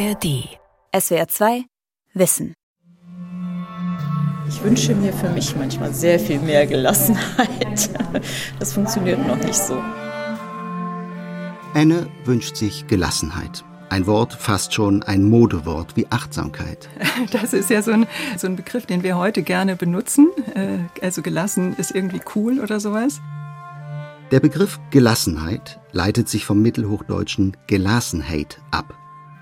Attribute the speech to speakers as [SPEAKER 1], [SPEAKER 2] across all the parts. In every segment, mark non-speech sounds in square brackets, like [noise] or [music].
[SPEAKER 1] ARD. SWR 2 Wissen.
[SPEAKER 2] Ich wünsche mir für mich manchmal sehr viel mehr Gelassenheit. Das funktioniert noch nicht so.
[SPEAKER 3] Anne wünscht sich Gelassenheit. Ein Wort, fast schon ein Modewort wie Achtsamkeit.
[SPEAKER 4] Das ist ja so ein, so ein Begriff, den wir heute gerne benutzen. Äh, also gelassen ist irgendwie cool oder sowas.
[SPEAKER 3] Der Begriff Gelassenheit leitet sich vom mittelhochdeutschen Gelassenheit ab.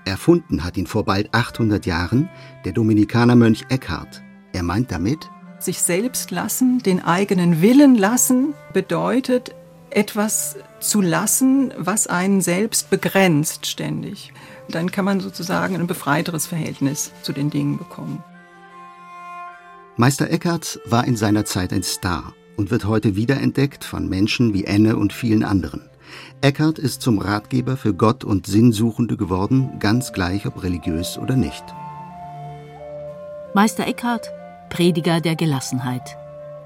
[SPEAKER 3] Erfunden hat ihn vor bald 800 Jahren der Dominikanermönch Eckhart. Er meint damit,
[SPEAKER 4] sich selbst lassen, den eigenen Willen lassen, bedeutet etwas zu lassen, was einen selbst begrenzt ständig. Dann kann man sozusagen ein befreiteres Verhältnis zu den Dingen bekommen.
[SPEAKER 3] Meister Eckhart war in seiner Zeit ein Star und wird heute wiederentdeckt von Menschen wie Enne und vielen anderen. Eckhart ist zum Ratgeber für Gott und Sinnsuchende geworden, ganz gleich ob religiös oder nicht.
[SPEAKER 1] Meister Eckhart, Prediger der Gelassenheit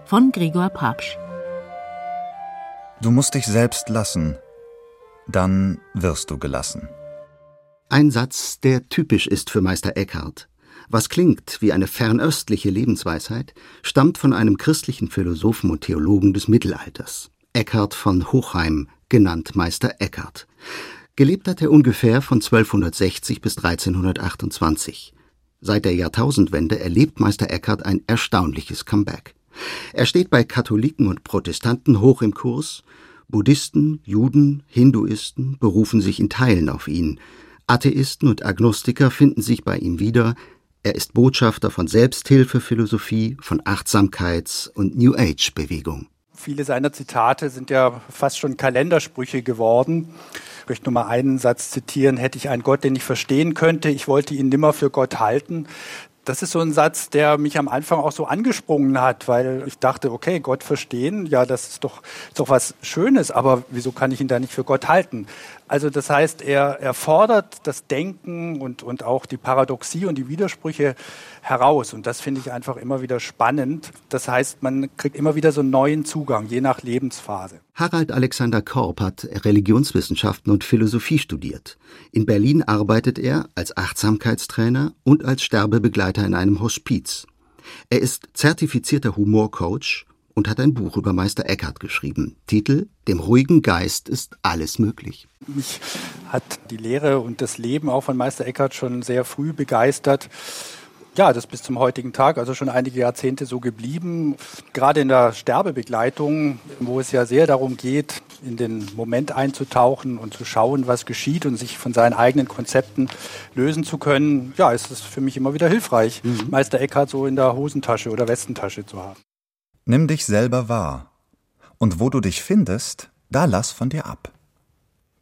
[SPEAKER 1] von Gregor Papsch.
[SPEAKER 5] Du musst dich selbst lassen, dann wirst du gelassen.
[SPEAKER 3] Ein Satz, der typisch ist für Meister Eckhart. Was klingt wie eine fernöstliche Lebensweisheit, stammt von einem christlichen Philosophen und Theologen des Mittelalters, Eckhart von Hochheim, genannt Meister Eckhart. Gelebt hat er ungefähr von 1260 bis 1328. Seit der Jahrtausendwende erlebt Meister Eckhart ein erstaunliches Comeback. Er steht bei Katholiken und Protestanten hoch im Kurs, Buddhisten, Juden, Hinduisten berufen sich in Teilen auf ihn, Atheisten und Agnostiker finden sich bei ihm wieder, er ist Botschafter von Selbsthilfephilosophie, von Achtsamkeits- und New Age-Bewegung.
[SPEAKER 6] Viele seiner Zitate sind ja fast schon Kalendersprüche geworden. Ich möchte nur mal einen Satz zitieren. Hätte ich einen Gott, den ich verstehen könnte, ich wollte ihn nimmer für Gott halten. Das ist so ein Satz, der mich am Anfang auch so angesprungen hat, weil ich dachte, okay, Gott verstehen, ja, das ist doch, ist doch was Schönes, aber wieso kann ich ihn da nicht für Gott halten? Also das heißt, er, er fordert das Denken und, und auch die Paradoxie und die Widersprüche heraus. Und das finde ich einfach immer wieder spannend. Das heißt, man kriegt immer wieder so einen neuen Zugang, je nach Lebensphase.
[SPEAKER 3] Harald Alexander Korb hat Religionswissenschaften und Philosophie studiert. In Berlin arbeitet er als Achtsamkeitstrainer und als Sterbebegleiter in einem Hospiz. Er ist zertifizierter Humorcoach und hat ein Buch über Meister Eckhart geschrieben. Titel Dem ruhigen Geist ist alles möglich.
[SPEAKER 6] Mich hat die Lehre und das Leben auch von Meister Eckhart schon sehr früh begeistert. Ja, das ist bis zum heutigen Tag, also schon einige Jahrzehnte so geblieben. Gerade in der Sterbebegleitung, wo es ja sehr darum geht, in den Moment einzutauchen und zu schauen, was geschieht und sich von seinen eigenen Konzepten lösen zu können, ja, ist es für mich immer wieder hilfreich, mhm. Meister Eckhart so in der Hosentasche oder Westentasche zu haben.
[SPEAKER 5] Nimm dich selber wahr. Und wo du dich findest, da lass von dir ab.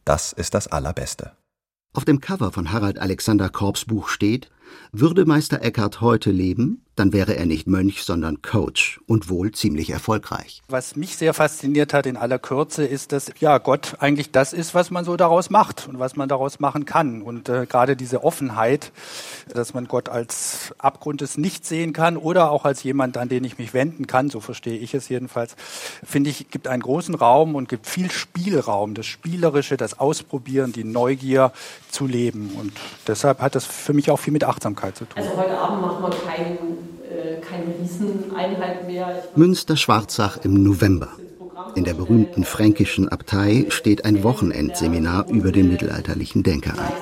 [SPEAKER 5] Das ist das Allerbeste.
[SPEAKER 3] Auf dem Cover von Harald Alexander Korbs Buch steht, würde Meister Eckhart heute leben, dann wäre er nicht Mönch, sondern Coach und wohl ziemlich erfolgreich.
[SPEAKER 6] Was mich sehr fasziniert hat in aller Kürze ist, dass ja Gott eigentlich das ist, was man so daraus macht und was man daraus machen kann. Und äh, gerade diese Offenheit, dass man Gott als Abgrund des Nichts sehen kann oder auch als jemand, an den ich mich wenden kann, so verstehe ich es jedenfalls, finde ich, gibt einen großen Raum und gibt viel Spielraum, das Spielerische, das Ausprobieren, die Neugier zu leben. Und deshalb hat das für mich auch viel mit Achtsamkeit zu tun.
[SPEAKER 7] Also heute Abend machen wir keinen keine Rieseneinheit mehr.
[SPEAKER 3] Münster-Schwarzach im November. In der berühmten fränkischen Abtei steht ein Wochenendseminar über den mittelalterlichen Denker an.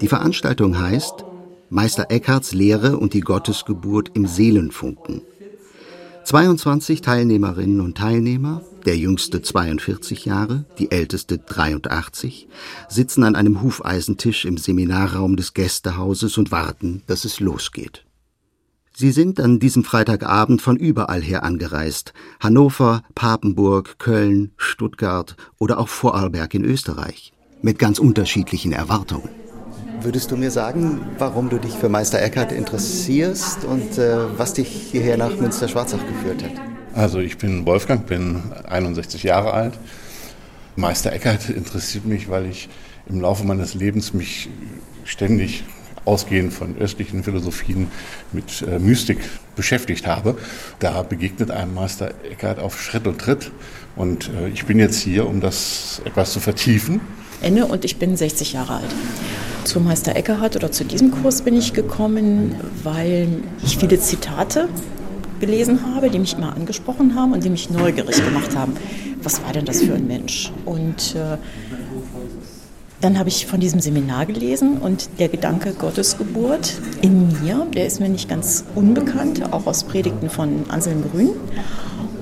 [SPEAKER 3] Die Veranstaltung heißt Meister Eckharts Lehre und die Gottesgeburt im Seelenfunken. 22 Teilnehmerinnen und Teilnehmer, der jüngste 42 Jahre, die älteste 83, sitzen an einem Hufeisentisch im Seminarraum des Gästehauses und warten, dass es losgeht. Sie sind an diesem Freitagabend von überall her angereist. Hannover, Papenburg, Köln, Stuttgart oder auch Vorarlberg in Österreich. Mit ganz unterschiedlichen Erwartungen. Würdest du mir sagen, warum du dich für Meister Eckhart interessierst und äh, was dich hierher nach Münster-Schwarzach geführt hat?
[SPEAKER 8] Also ich bin Wolfgang, bin 61 Jahre alt. Meister Eckhart interessiert mich, weil ich im Laufe meines Lebens mich ständig ausgehend von östlichen Philosophien mit äh, Mystik beschäftigt habe. Da begegnet einem Meister Eckhart auf Schritt und Tritt. Und äh, ich bin jetzt hier, um das etwas zu vertiefen.
[SPEAKER 2] Enne und ich bin 60 Jahre alt. Zu Meister Eckhart oder zu diesem Kurs bin ich gekommen, weil ich viele Zitate gelesen habe, die mich immer angesprochen haben und die mich neugierig gemacht haben. Was war denn das für ein Mensch? Und äh, dann habe ich von diesem Seminar gelesen und der Gedanke Gottesgeburt in mir, der ist mir nicht ganz unbekannt, auch aus Predigten von Anselm Grün.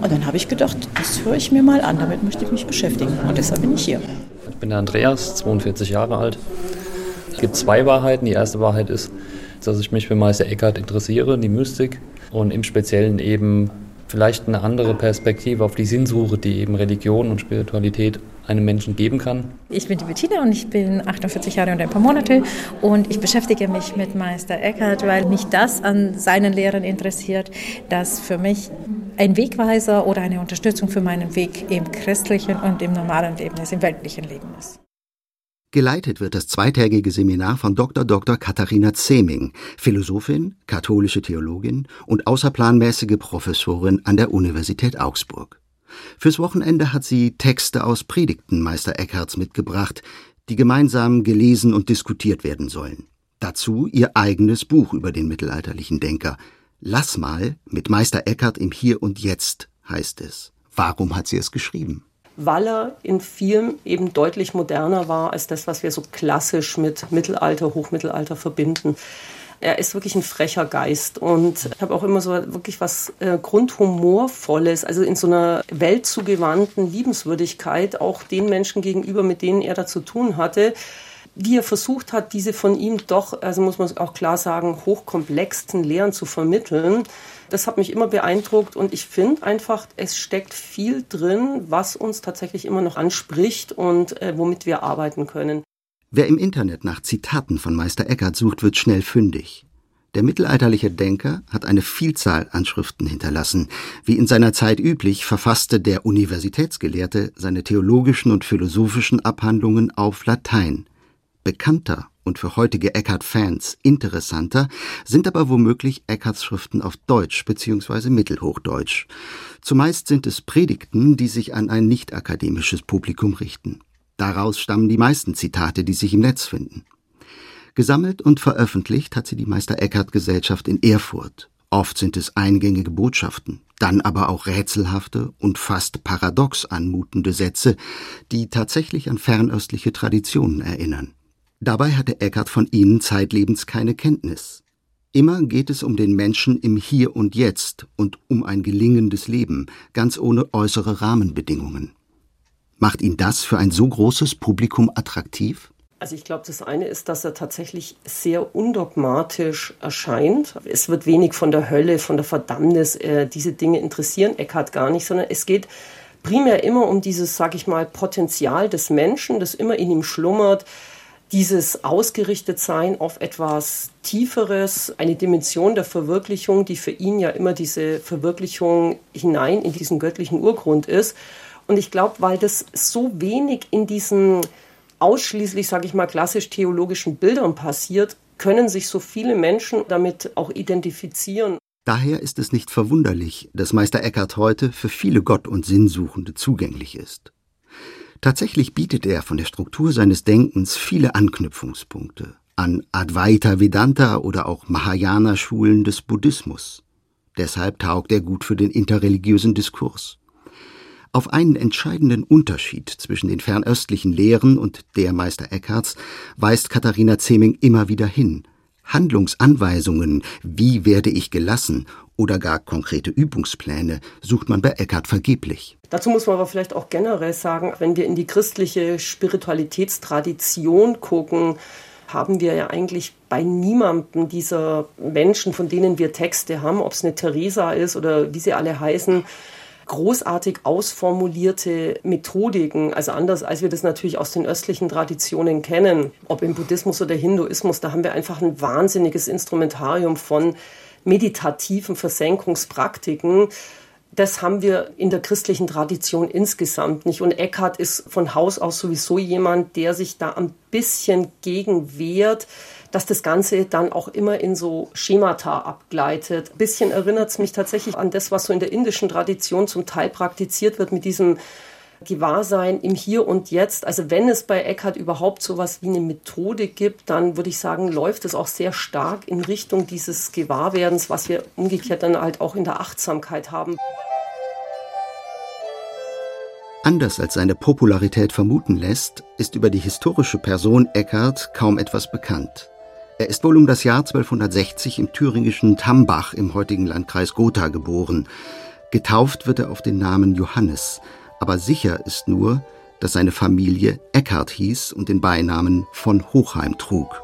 [SPEAKER 2] Und dann habe ich gedacht, das höre ich mir mal an, damit möchte ich mich beschäftigen. Und deshalb bin ich hier.
[SPEAKER 9] Ich bin der Andreas, 42 Jahre alt. Es gibt zwei Wahrheiten. Die erste Wahrheit ist, dass ich mich für Meister Eckhart interessiere, die Mystik und im Speziellen eben vielleicht eine andere Perspektive auf die Sinnsuche, die eben Religion und Spiritualität einem Menschen geben kann.
[SPEAKER 10] Ich bin die Bettina und ich bin 48 Jahre und ein paar Monate und ich beschäftige mich mit Meister Eckhart, weil mich das an seinen Lehren interessiert, das für mich ein Wegweiser oder eine Unterstützung für meinen Weg im christlichen und im normalen Leben ist, im weltlichen Leben ist.
[SPEAKER 3] Geleitet wird das zweitägige Seminar von Dr. Dr. Katharina Zeming, Philosophin, katholische Theologin und außerplanmäßige Professorin an der Universität Augsburg. Fürs Wochenende hat sie Texte aus Predigten Meister Eckharts mitgebracht, die gemeinsam gelesen und diskutiert werden sollen. Dazu ihr eigenes Buch über den mittelalterlichen Denker. Lass mal mit Meister Eckhart im Hier und Jetzt heißt es. Warum hat sie es geschrieben?
[SPEAKER 7] Weil er in vielem eben deutlich moderner war als das, was wir so klassisch mit Mittelalter, Hochmittelalter verbinden. Er ist wirklich ein frecher Geist und ich habe auch immer so wirklich was äh, Grundhumorvolles, also in so einer weltzugewandten Liebenswürdigkeit auch den Menschen gegenüber, mit denen er da zu tun hatte wie er versucht hat, diese von ihm doch, also muss man auch klar sagen, hochkomplexen Lehren zu vermitteln. Das hat mich immer beeindruckt und ich finde einfach, es steckt viel drin, was uns tatsächlich immer noch anspricht und äh, womit wir arbeiten können.
[SPEAKER 3] Wer im Internet nach Zitaten von Meister Eckhart sucht, wird schnell fündig. Der mittelalterliche Denker hat eine Vielzahl an Schriften hinterlassen. Wie in seiner Zeit üblich, verfasste der Universitätsgelehrte seine theologischen und philosophischen Abhandlungen auf Latein. Bekannter und für heutige Eckhart-Fans interessanter sind aber womöglich Eckharts Schriften auf Deutsch bzw. Mittelhochdeutsch. Zumeist sind es Predigten, die sich an ein nicht akademisches Publikum richten. Daraus stammen die meisten Zitate, die sich im Netz finden. Gesammelt und veröffentlicht hat sie die Meister Eckhart Gesellschaft in Erfurt. Oft sind es eingängige Botschaften, dann aber auch rätselhafte und fast paradox anmutende Sätze, die tatsächlich an fernöstliche Traditionen erinnern. Dabei hatte Eckhart von ihnen zeitlebens keine Kenntnis. Immer geht es um den Menschen im Hier und Jetzt und um ein gelingendes Leben, ganz ohne äußere Rahmenbedingungen. Macht ihn das für ein so großes Publikum attraktiv?
[SPEAKER 7] Also ich glaube, das eine ist, dass er tatsächlich sehr undogmatisch erscheint. Es wird wenig von der Hölle, von der Verdammnis, äh, diese Dinge interessieren Eckhart gar nicht, sondern es geht primär immer um dieses, sag ich mal, Potenzial des Menschen, das immer in ihm schlummert, dieses Ausgerichtetsein auf etwas Tieferes, eine Dimension der Verwirklichung, die für ihn ja immer diese Verwirklichung hinein in diesen göttlichen Urgrund ist. Und ich glaube, weil das so wenig in diesen ausschließlich, sage ich mal, klassisch theologischen Bildern passiert, können sich so viele Menschen damit auch identifizieren.
[SPEAKER 3] Daher ist es nicht verwunderlich, dass Meister Eckhart heute für viele Gott- und Sinnsuchende zugänglich ist. Tatsächlich bietet er von der Struktur seines Denkens viele Anknüpfungspunkte an Advaita Vedanta oder auch Mahayana-Schulen des Buddhismus. Deshalb taugt er gut für den interreligiösen Diskurs. Auf einen entscheidenden Unterschied zwischen den fernöstlichen Lehren und der Meister Eckharts weist Katharina Zeming immer wieder hin. Handlungsanweisungen, wie werde ich gelassen, oder gar konkrete Übungspläne sucht man bei Eckhart vergeblich.
[SPEAKER 7] Dazu muss man aber vielleicht auch generell sagen, wenn wir in die christliche Spiritualitätstradition gucken, haben wir ja eigentlich bei niemandem dieser Menschen, von denen wir Texte haben, ob es eine Theresa ist oder wie sie alle heißen, großartig ausformulierte Methodiken, also anders als wir das natürlich aus den östlichen Traditionen kennen, ob im Buddhismus oder Hinduismus, da haben wir einfach ein wahnsinniges Instrumentarium von meditativen Versenkungspraktiken, das haben wir in der christlichen Tradition insgesamt nicht. Und Eckhart ist von Haus aus sowieso jemand, der sich da ein bisschen gegen wehrt, dass das Ganze dann auch immer in so Schemata abgleitet. Ein bisschen erinnert es mich tatsächlich an das, was so in der indischen Tradition zum Teil praktiziert wird mit diesem Gewahrsein im Hier und Jetzt. Also wenn es bei Eckhart überhaupt so etwas wie eine Methode gibt, dann würde ich sagen, läuft es auch sehr stark in Richtung dieses Gewahrwerdens, was wir umgekehrt dann halt auch in der Achtsamkeit haben.
[SPEAKER 3] Anders als seine Popularität vermuten lässt, ist über die historische Person Eckhart kaum etwas bekannt. Er ist wohl um das Jahr 1260 im thüringischen Tambach im heutigen Landkreis Gotha geboren. Getauft wird er auf den Namen Johannes, aber sicher ist nur, dass seine Familie Eckhart hieß und den Beinamen von Hochheim trug.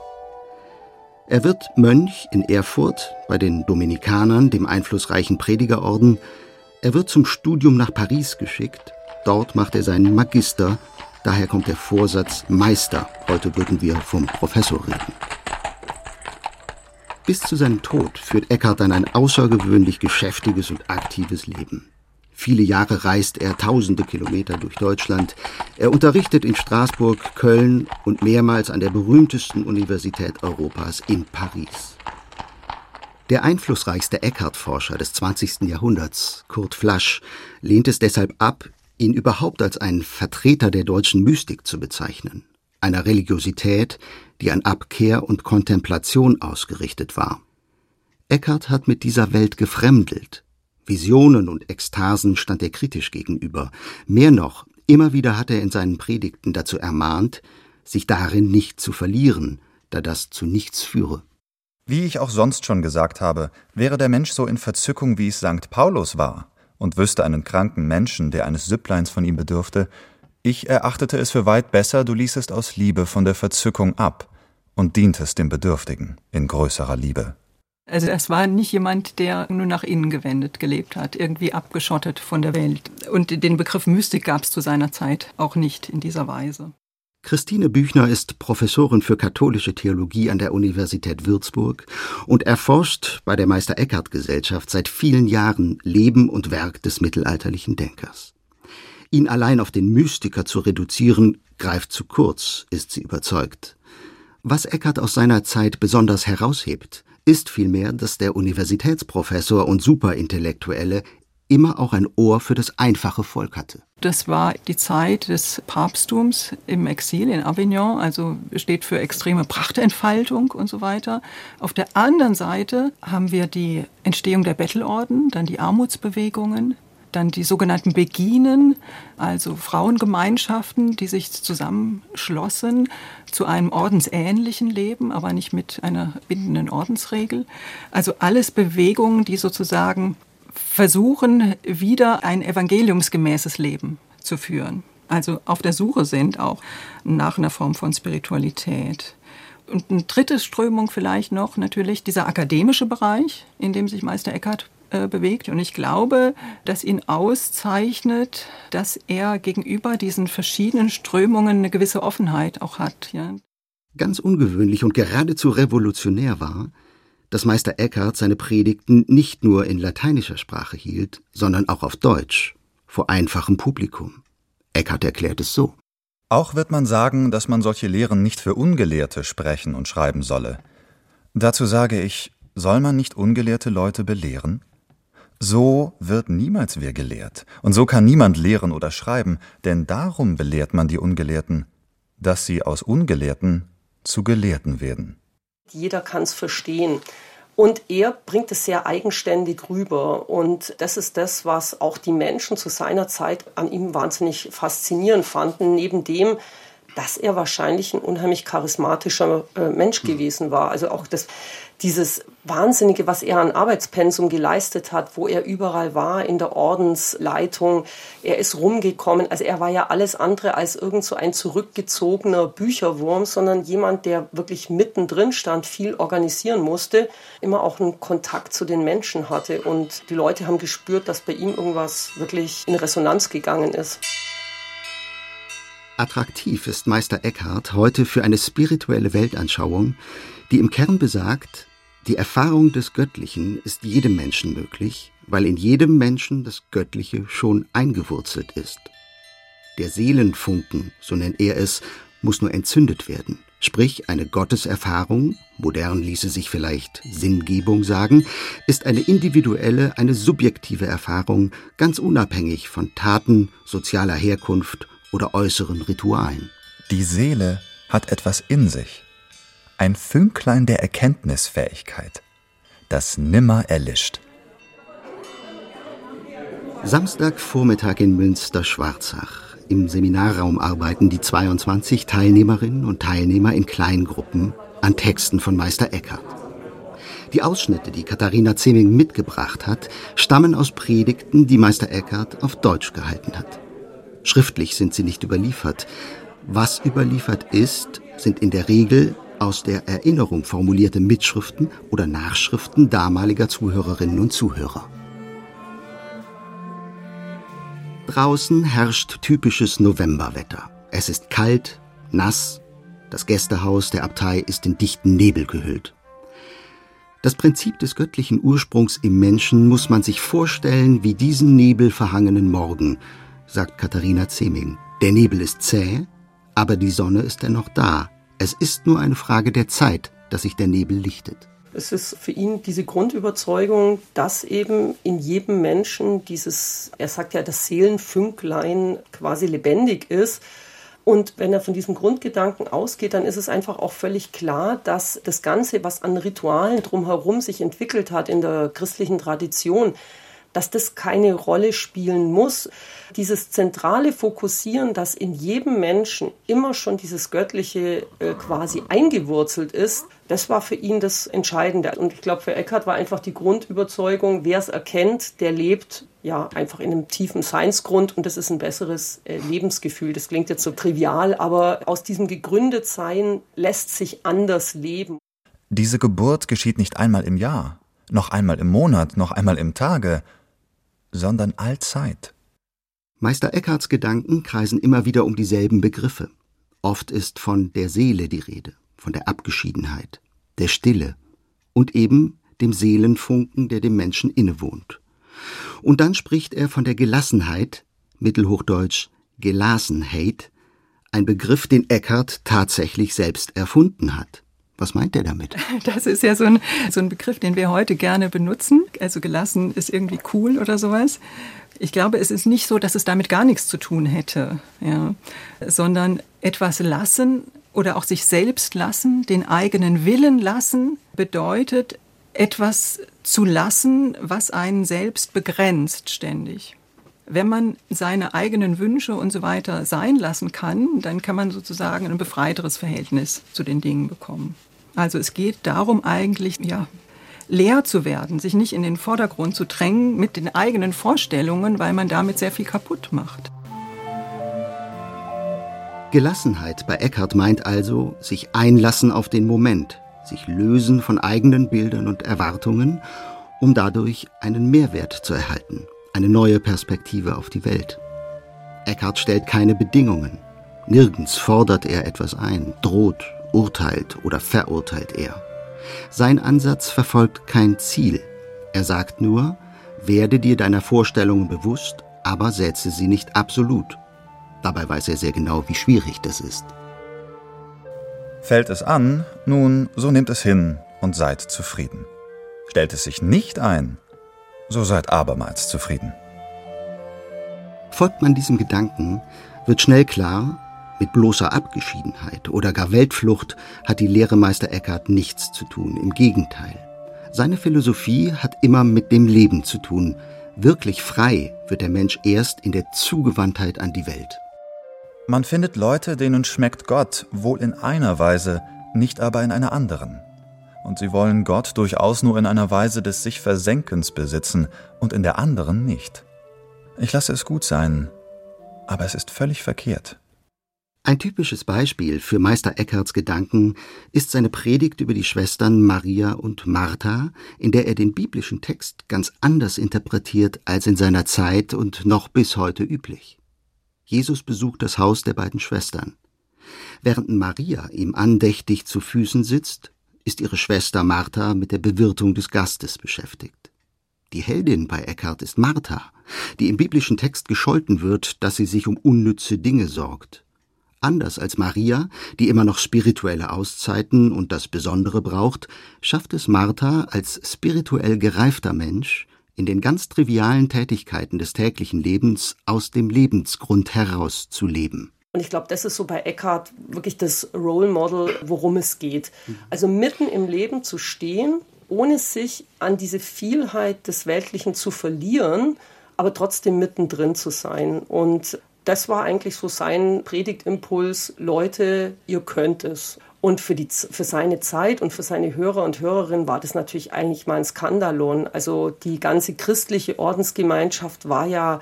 [SPEAKER 3] Er wird Mönch in Erfurt bei den Dominikanern, dem einflussreichen Predigerorden. Er wird zum Studium nach Paris geschickt Dort macht er seinen Magister, daher kommt der Vorsatz Meister. Heute würden wir vom Professor reden. Bis zu seinem Tod führt Eckhart dann ein außergewöhnlich geschäftiges und aktives Leben. Viele Jahre reist er tausende Kilometer durch Deutschland. Er unterrichtet in Straßburg, Köln und mehrmals an der berühmtesten Universität Europas in Paris. Der einflussreichste Eckhart-Forscher des 20. Jahrhunderts, Kurt Flasch, lehnt es deshalb ab, ihn überhaupt als einen Vertreter der deutschen Mystik zu bezeichnen, einer Religiosität, die an Abkehr und Kontemplation ausgerichtet war. Eckhart hat mit dieser Welt gefremdelt. Visionen und Ekstasen stand er kritisch gegenüber. Mehr noch, immer wieder hat er in seinen Predigten dazu ermahnt, sich darin nicht zu verlieren, da das zu nichts führe.
[SPEAKER 5] Wie ich auch sonst schon gesagt habe, wäre der Mensch so in Verzückung, wie es St. Paulus war, und wüsste einen kranken Menschen, der eines Süppleins von ihm bedürfte, ich erachtete es für weit besser, du ließest aus Liebe von der Verzückung ab und dientest dem Bedürftigen in größerer Liebe.
[SPEAKER 4] Also es war nicht jemand, der nur nach innen gewendet gelebt hat, irgendwie abgeschottet von der Welt. Und den Begriff Mystik gab es zu seiner Zeit auch nicht in dieser Weise.
[SPEAKER 3] Christine Büchner ist Professorin für katholische Theologie an der Universität Würzburg und erforscht bei der Meister Eckhart Gesellschaft seit vielen Jahren Leben und Werk des mittelalterlichen Denkers. Ihn allein auf den Mystiker zu reduzieren, greift zu kurz, ist sie überzeugt. Was Eckhart aus seiner Zeit besonders heraushebt, ist vielmehr, dass der Universitätsprofessor und Superintellektuelle immer auch ein Ohr für das einfache Volk hatte.
[SPEAKER 4] Das war die Zeit des Papsttums im Exil in Avignon, also steht für extreme Prachtentfaltung und so weiter. Auf der anderen Seite haben wir die Entstehung der Bettelorden, dann die Armutsbewegungen, dann die sogenannten Beginen, also Frauengemeinschaften, die sich zusammenschlossen zu einem ordensähnlichen Leben, aber nicht mit einer bindenden Ordensregel. Also alles Bewegungen, die sozusagen versuchen, wieder ein evangeliumsgemäßes Leben zu führen. Also auf der Suche sind auch nach einer Form von Spiritualität. Und eine dritte Strömung vielleicht noch natürlich dieser akademische Bereich, in dem sich Meister Eckhart äh, bewegt. Und ich glaube, dass ihn auszeichnet, dass er gegenüber diesen verschiedenen Strömungen eine gewisse Offenheit auch hat. Ja.
[SPEAKER 3] Ganz ungewöhnlich und geradezu revolutionär war, dass Meister Eckhart seine Predigten nicht nur in lateinischer Sprache hielt, sondern auch auf Deutsch, vor einfachem Publikum. Eckhart erklärt es so.
[SPEAKER 5] Auch wird man sagen, dass man solche Lehren nicht für Ungelehrte sprechen und schreiben solle. Dazu sage ich, soll man nicht ungelehrte Leute belehren? So wird niemals wer gelehrt, und so kann niemand lehren oder schreiben, denn darum belehrt man die Ungelehrten, dass sie aus Ungelehrten zu Gelehrten werden.
[SPEAKER 7] Jeder kann es verstehen. Und er bringt es sehr eigenständig rüber. Und das ist das, was auch die Menschen zu seiner Zeit an ihm wahnsinnig faszinierend fanden. Neben dem, dass er wahrscheinlich ein unheimlich charismatischer äh, Mensch gewesen war. Also auch das, dieses Wahnsinnige, was er an Arbeitspensum geleistet hat, wo er überall war in der Ordensleitung. Er ist rumgekommen. Also er war ja alles andere als irgend so ein zurückgezogener Bücherwurm, sondern jemand, der wirklich mittendrin stand, viel organisieren musste, immer auch einen Kontakt zu den Menschen hatte. Und die Leute haben gespürt, dass bei ihm irgendwas wirklich in Resonanz gegangen ist.
[SPEAKER 3] Attraktiv ist Meister Eckhart heute für eine spirituelle Weltanschauung, die im Kern besagt, Die Erfahrung des Göttlichen ist jedem Menschen möglich, weil in jedem Menschen das Göttliche schon eingewurzelt ist. Der Seelenfunken, so nennt er es, muss nur entzündet werden, sprich eine Gotteserfahrung, modern ließe sich vielleicht Sinngebung sagen, ist eine individuelle, eine subjektive Erfahrung, ganz unabhängig von Taten, sozialer Herkunft oder äußeren Ritualen.
[SPEAKER 5] Die Seele hat etwas in sich, ein Fünklein der Erkenntnisfähigkeit, das nimmer erlischt.
[SPEAKER 3] Samstagvormittag in Münster-Schwarzach. Im Seminarraum arbeiten die 22 Teilnehmerinnen und Teilnehmer in Kleingruppen an Texten von Meister Eckhart. Die Ausschnitte, die Katharina Zeming mitgebracht hat, stammen aus Predigten, die Meister Eckhart auf Deutsch gehalten hat. Schriftlich sind sie nicht überliefert. Was überliefert ist, sind in der Regel aus der Erinnerung formulierte Mitschriften oder Nachschriften damaliger Zuhörerinnen und Zuhörer. Draußen herrscht typisches Novemberwetter. Es ist kalt, nass, das Gästehaus der Abtei ist in dichten Nebel gehüllt. Das Prinzip des göttlichen Ursprungs im Menschen muss man sich vorstellen wie diesen nebelverhangenen Morgen, sagt Katharina Zeming. Der Nebel ist zäh, aber die Sonne ist dennoch da. Es ist nur eine Frage der Zeit, dass sich der Nebel lichtet.
[SPEAKER 7] Es ist für ihn diese Grundüberzeugung, dass eben in jedem Menschen dieses, er sagt ja, das Seelenfünklein quasi lebendig ist. Und wenn er von diesem Grundgedanken ausgeht, dann ist es einfach auch völlig klar, dass das Ganze, was an Ritualen drumherum sich entwickelt hat in der christlichen Tradition, dass das keine Rolle spielen muss. Dieses zentrale Fokussieren, dass in jedem Menschen immer schon dieses Göttliche äh, quasi eingewurzelt ist, das war für ihn das Entscheidende. Und ich glaube, für Eckhart war einfach die Grundüberzeugung, wer es erkennt, der lebt ja einfach in einem tiefen Seinsgrund und das ist ein besseres äh, Lebensgefühl. Das klingt jetzt so trivial, aber aus diesem Gegründetsein lässt sich anders leben.
[SPEAKER 5] Diese Geburt geschieht nicht einmal im Jahr, noch einmal im Monat, noch einmal im Tage, sondern allzeit.
[SPEAKER 3] Meister Eckharts Gedanken kreisen immer wieder um dieselben Begriffe. Oft ist von der Seele die Rede, von der Abgeschiedenheit, der Stille und eben dem Seelenfunken, der dem Menschen innewohnt. Und dann spricht er von der Gelassenheit, mittelhochdeutsch Gelassenheit, ein Begriff, den Eckhart tatsächlich selbst erfunden hat. Was meint er damit? [laughs]
[SPEAKER 4] Das ist ja so ein, so ein Begriff, den wir heute gerne benutzen. Also gelassen ist irgendwie cool oder sowas. Ich glaube, es ist nicht so, dass es damit gar nichts zu tun hätte, ja, sondern etwas lassen oder auch sich selbst lassen, den eigenen Willen lassen, bedeutet etwas zu lassen, was einen selbst begrenzt ständig. Wenn man seine eigenen Wünsche und so weiter sein lassen kann, dann kann man sozusagen ein befreiteres Verhältnis zu den Dingen bekommen. Also es geht darum eigentlich, ja, leer zu werden, sich nicht in den Vordergrund zu drängen mit den eigenen Vorstellungen, weil man damit sehr viel kaputt macht.
[SPEAKER 3] Gelassenheit bei Eckhart meint also sich einlassen auf den Moment, sich lösen von eigenen Bildern und Erwartungen, um dadurch einen Mehrwert zu erhalten, eine neue Perspektive auf die Welt. Eckhart stellt keine Bedingungen. Nirgends fordert er etwas ein, droht urteilt oder verurteilt er. Sein Ansatz verfolgt kein Ziel. Er sagt nur, werde dir deiner Vorstellungen bewusst, aber setze sie nicht absolut. Dabei weiß er sehr genau, wie schwierig das ist.
[SPEAKER 5] Fällt es an, nun, so nehmt es hin und seid zufrieden. Stellt es sich nicht ein, so seid abermals zufrieden.
[SPEAKER 3] Folgt man diesem Gedanken, wird schnell klar, mit bloßer Abgeschiedenheit oder gar Weltflucht hat die Lehre Meister Eckhart nichts zu tun, im Gegenteil. Seine Philosophie hat immer mit dem Leben zu tun. Wirklich frei wird der Mensch erst in der Zugewandtheit an die Welt.
[SPEAKER 5] Man findet Leute, denen schmeckt Gott wohl in einer Weise, nicht aber in einer anderen. Und sie wollen Gott durchaus nur in einer Weise des sich Versenkens besitzen und in der anderen nicht. Ich lasse es gut sein, aber es ist völlig verkehrt.
[SPEAKER 3] Ein typisches Beispiel für Meister Eckharts Gedanken ist seine Predigt über die Schwestern Maria und Martha, in der er den biblischen Text ganz anders interpretiert als in seiner Zeit und noch bis heute üblich. Jesus besucht das Haus der beiden Schwestern. Während Maria ihm andächtig zu Füßen sitzt, ist ihre Schwester Martha mit der Bewirtung des Gastes beschäftigt. Die Heldin bei Eckhart ist Martha, die im biblischen Text gescholten wird, dass sie sich um unnütze Dinge sorgt. Anders als Maria, die immer noch spirituelle Auszeiten und das Besondere braucht, schafft es Martha als spirituell gereifter Mensch, in den ganz trivialen Tätigkeiten des täglichen Lebens aus dem Lebensgrund heraus zu leben.
[SPEAKER 7] Und ich glaube, das ist so bei Eckhart wirklich das Role Model, worum es geht. Also mitten im Leben zu stehen, ohne sich an diese Vielheit des Weltlichen zu verlieren, aber trotzdem mittendrin zu sein. Und das war eigentlich so sein Predigtimpuls, Leute, ihr könnt es. Und für, die, für seine Zeit und für seine Hörer und Hörerinnen war das natürlich eigentlich mal ein Skandalon. Also die ganze christliche Ordensgemeinschaft war ja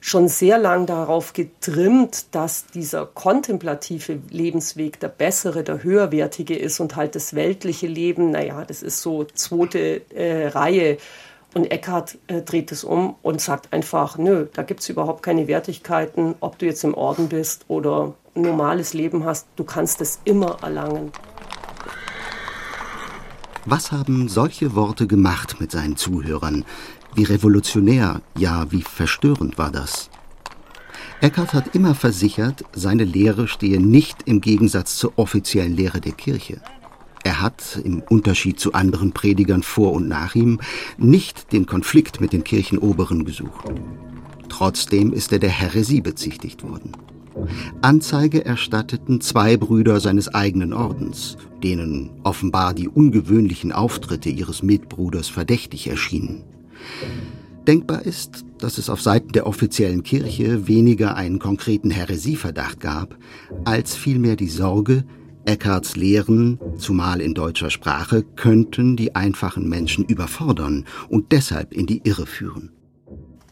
[SPEAKER 7] schon sehr lang darauf getrimmt, dass dieser kontemplative Lebensweg der bessere, der höherwertige ist und halt das weltliche Leben, naja, das ist so zweite äh, Reihe. Und Eckhart äh, dreht es um und sagt einfach, nö, da gibt es überhaupt keine Wertigkeiten, ob du jetzt im Orden bist oder ein normales Leben hast, du kannst es immer erlangen.
[SPEAKER 3] Was haben solche Worte gemacht mit seinen Zuhörern? Wie revolutionär, ja, wie verstörend war das? Eckhart hat immer versichert, seine Lehre stehe nicht im Gegensatz zur offiziellen Lehre der Kirche. Er hat, im Unterschied zu anderen Predigern vor und nach ihm, nicht den Konflikt mit den Kirchenoberen gesucht. Trotzdem ist er der Häresie bezichtigt worden. Anzeige erstatteten zwei Brüder seines eigenen Ordens, denen offenbar die ungewöhnlichen Auftritte ihres Mitbruders verdächtig erschienen. Denkbar ist, dass es auf Seiten der offiziellen Kirche weniger einen konkreten Häresieverdacht gab, als vielmehr die Sorge, Eckharts Lehren, zumal in deutscher Sprache, könnten die einfachen Menschen überfordern und deshalb in die Irre führen.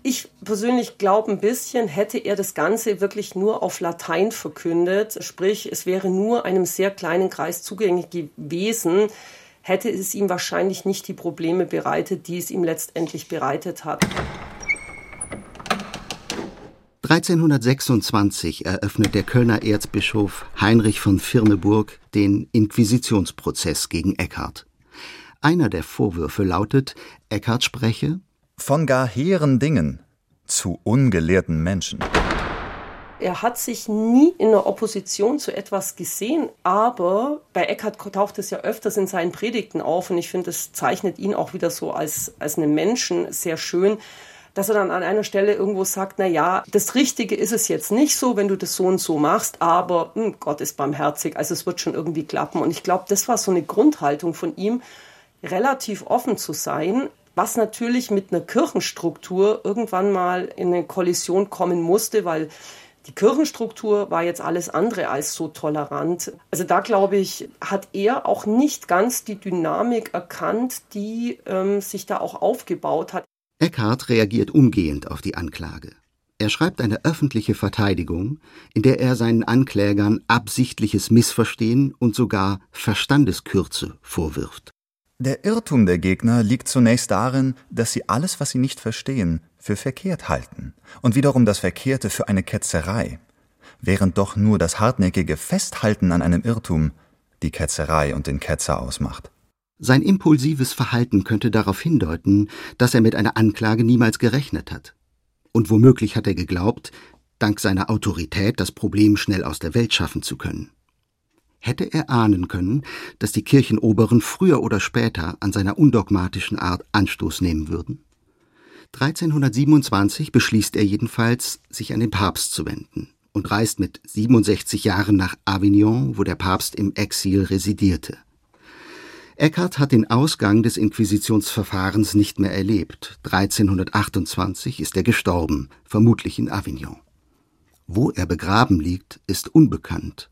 [SPEAKER 7] Ich persönlich glaube ein bisschen, hätte er das Ganze wirklich nur auf Latein verkündet, sprich es wäre nur einem sehr kleinen Kreis zugänglich gewesen, hätte es ihm wahrscheinlich nicht die Probleme bereitet, die es ihm letztendlich bereitet hat.
[SPEAKER 3] 1326 eröffnet der Kölner Erzbischof Heinrich von Firneburg den Inquisitionsprozess gegen Eckhart. Einer der Vorwürfe lautet, Eckhart spreche
[SPEAKER 5] von gar hehren Dingen zu ungelehrten Menschen.
[SPEAKER 7] Er hat sich nie in der Opposition zu etwas gesehen, aber bei Eckhart taucht es ja öfters in seinen Predigten auf und ich finde, es zeichnet ihn auch wieder so als, als einen Menschen sehr schön, dass er dann an einer Stelle irgendwo sagt, na ja, das Richtige ist es jetzt nicht so, wenn du das so und so machst, aber hm, Gott ist barmherzig, also es wird schon irgendwie klappen. Und ich glaube, das war so eine Grundhaltung von ihm, relativ offen zu sein, was natürlich mit einer Kirchenstruktur irgendwann mal in eine Kollision kommen musste, weil die Kirchenstruktur war jetzt alles andere als so tolerant. Also da glaube ich, hat er auch nicht ganz die Dynamik erkannt, die ähm, sich da auch aufgebaut hat.
[SPEAKER 3] Eckhart reagiert umgehend auf die Anklage. Er schreibt eine öffentliche Verteidigung, in der er seinen Anklägern absichtliches Missverstehen und sogar Verstandeskürze vorwirft.
[SPEAKER 5] Der Irrtum der Gegner liegt zunächst darin, dass sie alles, was sie nicht verstehen, für verkehrt halten und wiederum das Verkehrte für eine Ketzerei, während doch nur das hartnäckige Festhalten an einem Irrtum die Ketzerei und den Ketzer ausmacht.
[SPEAKER 3] Sein impulsives Verhalten könnte darauf hindeuten, dass er mit einer Anklage niemals gerechnet hat. Und womöglich hat er geglaubt, dank seiner Autorität das Problem schnell aus der Welt schaffen zu können hätte er ahnen können, dass die Kirchenoberen früher oder später an seiner undogmatischen Art Anstoß nehmen würden? 1327 beschließt er jedenfalls, sich an den Papst zu wenden und reist mit 67 Jahren nach Avignon, wo der Papst im Exil residierte. Eckhart hat den Ausgang des Inquisitionsverfahrens nicht mehr erlebt. 1328 ist er gestorben, vermutlich in Avignon. Wo er begraben liegt, ist unbekannt.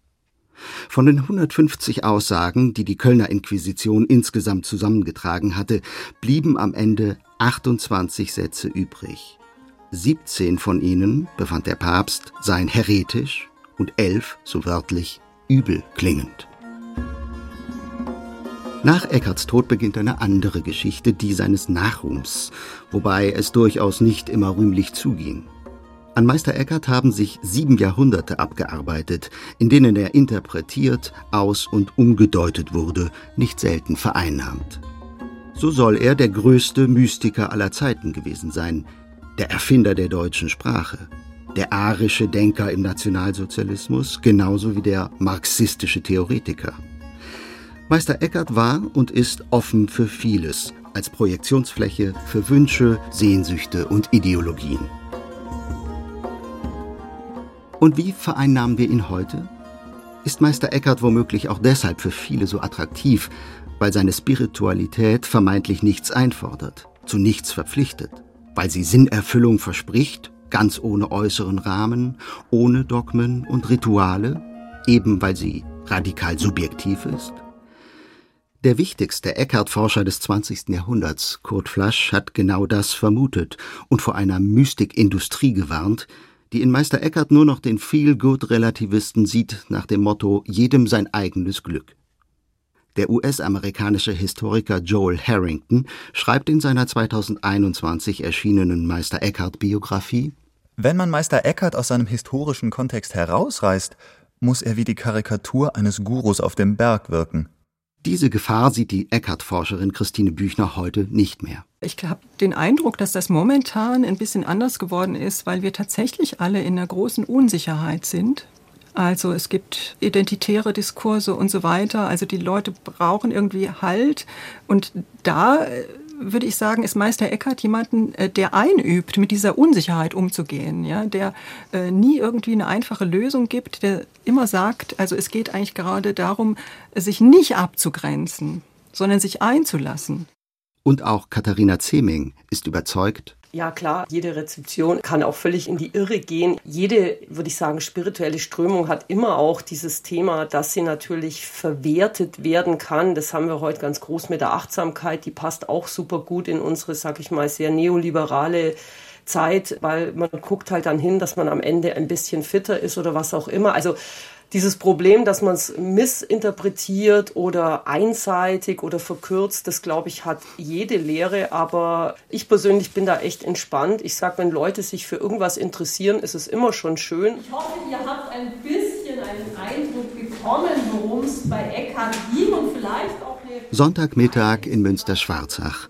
[SPEAKER 3] Von den 150 Aussagen, die die Kölner Inquisition insgesamt zusammengetragen hatte, blieben am Ende 28 Sätze übrig. 17 von ihnen, befand der Papst, seien heretisch und elf, so wörtlich, übel klingend. Nach Eckarts Tod beginnt eine andere Geschichte, die seines Nachruhms, wobei es durchaus nicht immer rühmlich zuging. An Meister Eckhart haben sich sieben Jahrhunderte abgearbeitet, in denen er interpretiert, aus- und umgedeutet wurde, nicht selten vereinnahmt. So soll er der größte Mystiker aller Zeiten gewesen sein, der Erfinder der deutschen Sprache, der arische Denker im Nationalsozialismus, genauso wie der marxistische Theoretiker. Meister Eckhart war und ist offen für vieles, als Projektionsfläche für Wünsche, Sehnsüchte und Ideologien. Und wie vereinnahmen wir ihn heute? Ist Meister Eckhart womöglich auch deshalb für viele so attraktiv, weil seine Spiritualität vermeintlich nichts einfordert, zu nichts verpflichtet, weil sie Sinnerfüllung verspricht, ganz ohne äußeren Rahmen, ohne Dogmen und Rituale, eben weil sie radikal subjektiv ist? Der wichtigste Eckhart-Forscher des 20. Jahrhunderts, Kurt Flasch, hat genau das vermutet und vor einer Mystikindustrie gewarnt, die in Meister Eckhart nur noch den Feel-Good-Relativisten sieht nach dem Motto jedem sein eigenes Glück. Der US-amerikanische Historiker Joel Harrington schreibt in seiner 2021 erschienenen Meister Eckhart-Biografie
[SPEAKER 5] Wenn man Meister Eckhart aus seinem historischen Kontext herausreißt, muss er wie die Karikatur eines Gurus auf dem Berg wirken.
[SPEAKER 3] Diese Gefahr sieht die Eckhart-Forscherin Christine Büchner heute nicht mehr.
[SPEAKER 4] Ich habe den Eindruck, dass das momentan ein bisschen anders geworden ist, weil wir tatsächlich alle in einer großen Unsicherheit sind. Also es gibt identitäre Diskurse und so weiter. Also die Leute brauchen irgendwie Halt. Und da würde ich sagen, ist Meister Eckhart jemanden, äh, der einübt, mit dieser Unsicherheit umzugehen, ja, der äh, nie irgendwie eine einfache Lösung gibt, der immer sagt, also es geht eigentlich gerade darum, sich nicht abzugrenzen, sondern sich einzulassen.
[SPEAKER 3] Und auch Katharina Zeming ist überzeugt,
[SPEAKER 7] ja klar, jede Rezeption kann auch völlig in die Irre gehen. Jede, würde ich sagen, spirituelle Strömung hat immer auch dieses Thema, dass sie natürlich verwertet werden kann. Das haben wir heute ganz groß mit der Achtsamkeit. Die passt auch super gut in unsere, sag ich mal, sehr neoliberale Zeit, weil man guckt halt dann hin, dass man am Ende ein bisschen fitter ist oder was auch immer. Also dieses Problem, dass man es missinterpretiert oder einseitig oder verkürzt, das glaube ich, hat jede Lehre. Aber ich persönlich bin da echt entspannt. Ich sage, wenn Leute sich für irgendwas interessieren, ist es immer schon schön.
[SPEAKER 11] Ich hoffe, ihr habt ein bisschen einen Eindruck bekommen, worum es bei Eckhard ging und vielleicht auch eine
[SPEAKER 3] Sonntagmittag in Münster-Schwarzach.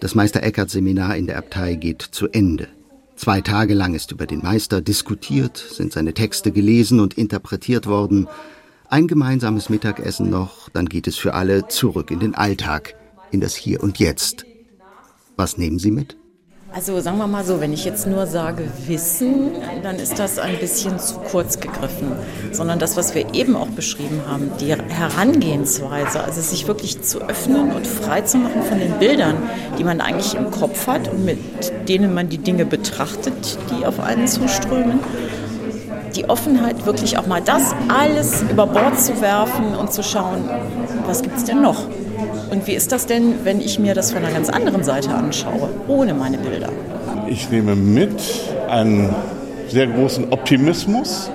[SPEAKER 3] Das Meister Eckhart Seminar in der Abtei geht zu Ende. Zwei Tage lang ist über den Meister diskutiert, sind seine Texte gelesen und interpretiert worden. Ein gemeinsames Mittagessen noch, dann geht es für alle zurück in den Alltag, in das Hier und Jetzt. Was nehmen Sie mit?
[SPEAKER 2] Also sagen wir mal so, wenn ich jetzt nur sage Wissen, dann ist das ein bisschen zu kurz gegriffen. Sondern das, was wir eben auch beschrieben haben, die Herangehensweise, also sich wirklich zu öffnen und frei zu machen von den Bildern, die man eigentlich im Kopf hat und mit denen man die Dinge betrachtet, die auf einen zuströmen. Die Offenheit, wirklich auch mal das alles über Bord zu werfen und zu schauen, was gibt es denn noch? Und wie ist das denn, wenn ich mir das von einer ganz anderen Seite anschaue, ohne meine Bilder?
[SPEAKER 8] Ich nehme mit einen sehr großen Optimismus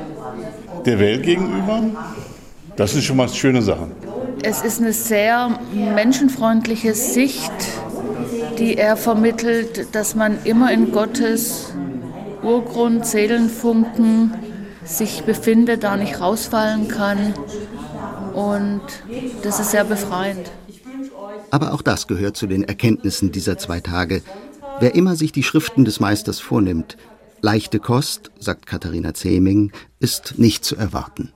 [SPEAKER 8] der Welt gegenüber. Das ist schon mal eine schöne Sache.
[SPEAKER 12] Es ist eine sehr menschenfreundliche Sicht, die er vermittelt, dass man immer in Gottes Urgrund, Seelenfunken sich befindet, da nicht rausfallen kann. Und das ist sehr befreiend.
[SPEAKER 3] Aber auch das gehört zu den Erkenntnissen dieser zwei Tage. Wer immer sich die Schriften des Meisters vornimmt, leichte Kost, sagt Katharina Zeming, ist nicht zu erwarten.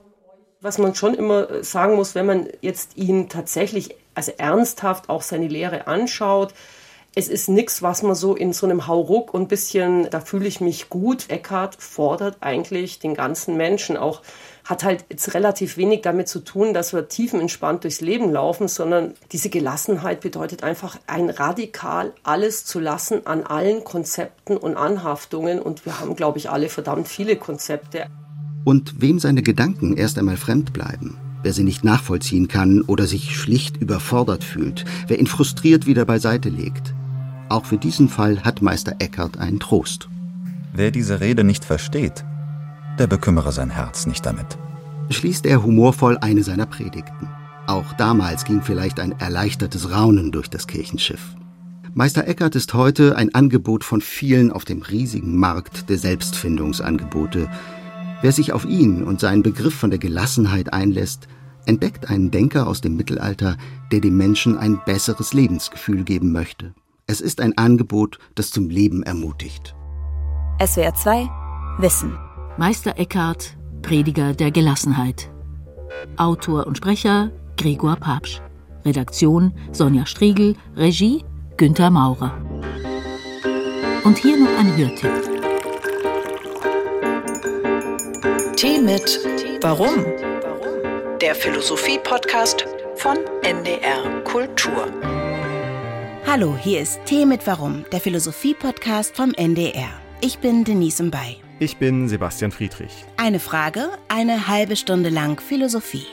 [SPEAKER 7] Was man schon immer sagen muss, wenn man jetzt ihn tatsächlich, also ernsthaft auch seine Lehre anschaut, es ist nichts, was man so in so einem Hauruck und bisschen, da fühle ich mich gut. Eckhart fordert eigentlich den ganzen Menschen auch hat halt jetzt relativ wenig damit zu tun, dass wir tiefenentspannt durchs Leben laufen, sondern diese Gelassenheit bedeutet einfach ein radikal alles zu lassen an allen Konzepten und Anhaftungen. Und wir haben, glaube ich, alle verdammt viele Konzepte.
[SPEAKER 3] Und wem seine Gedanken erst einmal fremd bleiben, wer sie nicht nachvollziehen kann oder sich schlicht überfordert fühlt, wer ihn frustriert wieder beiseite legt. Auch für diesen Fall hat Meister Eckhart einen Trost.
[SPEAKER 5] Wer diese Rede nicht versteht, der bekümmere sein Herz nicht damit.
[SPEAKER 3] Schließt er humorvoll eine seiner Predigten. Auch damals ging vielleicht ein erleichtertes Raunen durch das Kirchenschiff. Meister Eckhart ist heute ein Angebot von vielen auf dem riesigen Markt der Selbstfindungsangebote. Wer sich auf ihn und seinen Begriff von der Gelassenheit einlässt, entdeckt einen Denker aus dem Mittelalter, der dem Menschen ein besseres Lebensgefühl geben möchte. Es ist ein Angebot, das zum Leben ermutigt.
[SPEAKER 13] SWR 2 Wissen.
[SPEAKER 1] Meister Eckhart, Prediger der Gelassenheit. Autor und Sprecher Gregor Papsch. Redaktion Sonja Striegel, Regie Günther Maurer. Und hier noch ein Hörtipp.
[SPEAKER 14] Tee mit Warum? Der Philosophie-Podcast von NDR Kultur.
[SPEAKER 15] Hallo, hier ist Tee mit Warum, der Philosophie-Podcast vom NDR. Ich bin Denise Mbay.
[SPEAKER 16] Ich bin Sebastian Friedrich.
[SPEAKER 15] Eine Frage, eine halbe Stunde lang Philosophie.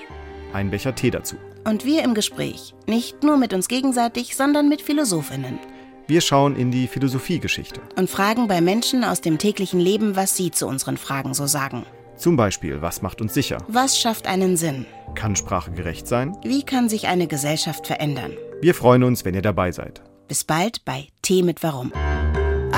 [SPEAKER 16] Ein Becher Tee dazu.
[SPEAKER 15] Und wir im Gespräch, nicht nur mit uns gegenseitig, sondern mit Philosophinnen.
[SPEAKER 16] Wir schauen in die Philosophiegeschichte.
[SPEAKER 15] Und fragen bei Menschen aus dem täglichen Leben, was sie zu unseren Fragen so sagen.
[SPEAKER 16] Zum Beispiel, was macht uns sicher?
[SPEAKER 15] Was schafft einen Sinn?
[SPEAKER 16] Kann Sprache gerecht sein?
[SPEAKER 15] Wie kann sich eine Gesellschaft verändern?
[SPEAKER 16] Wir freuen uns, wenn ihr dabei seid.
[SPEAKER 15] Bis bald bei Tee mit Warum.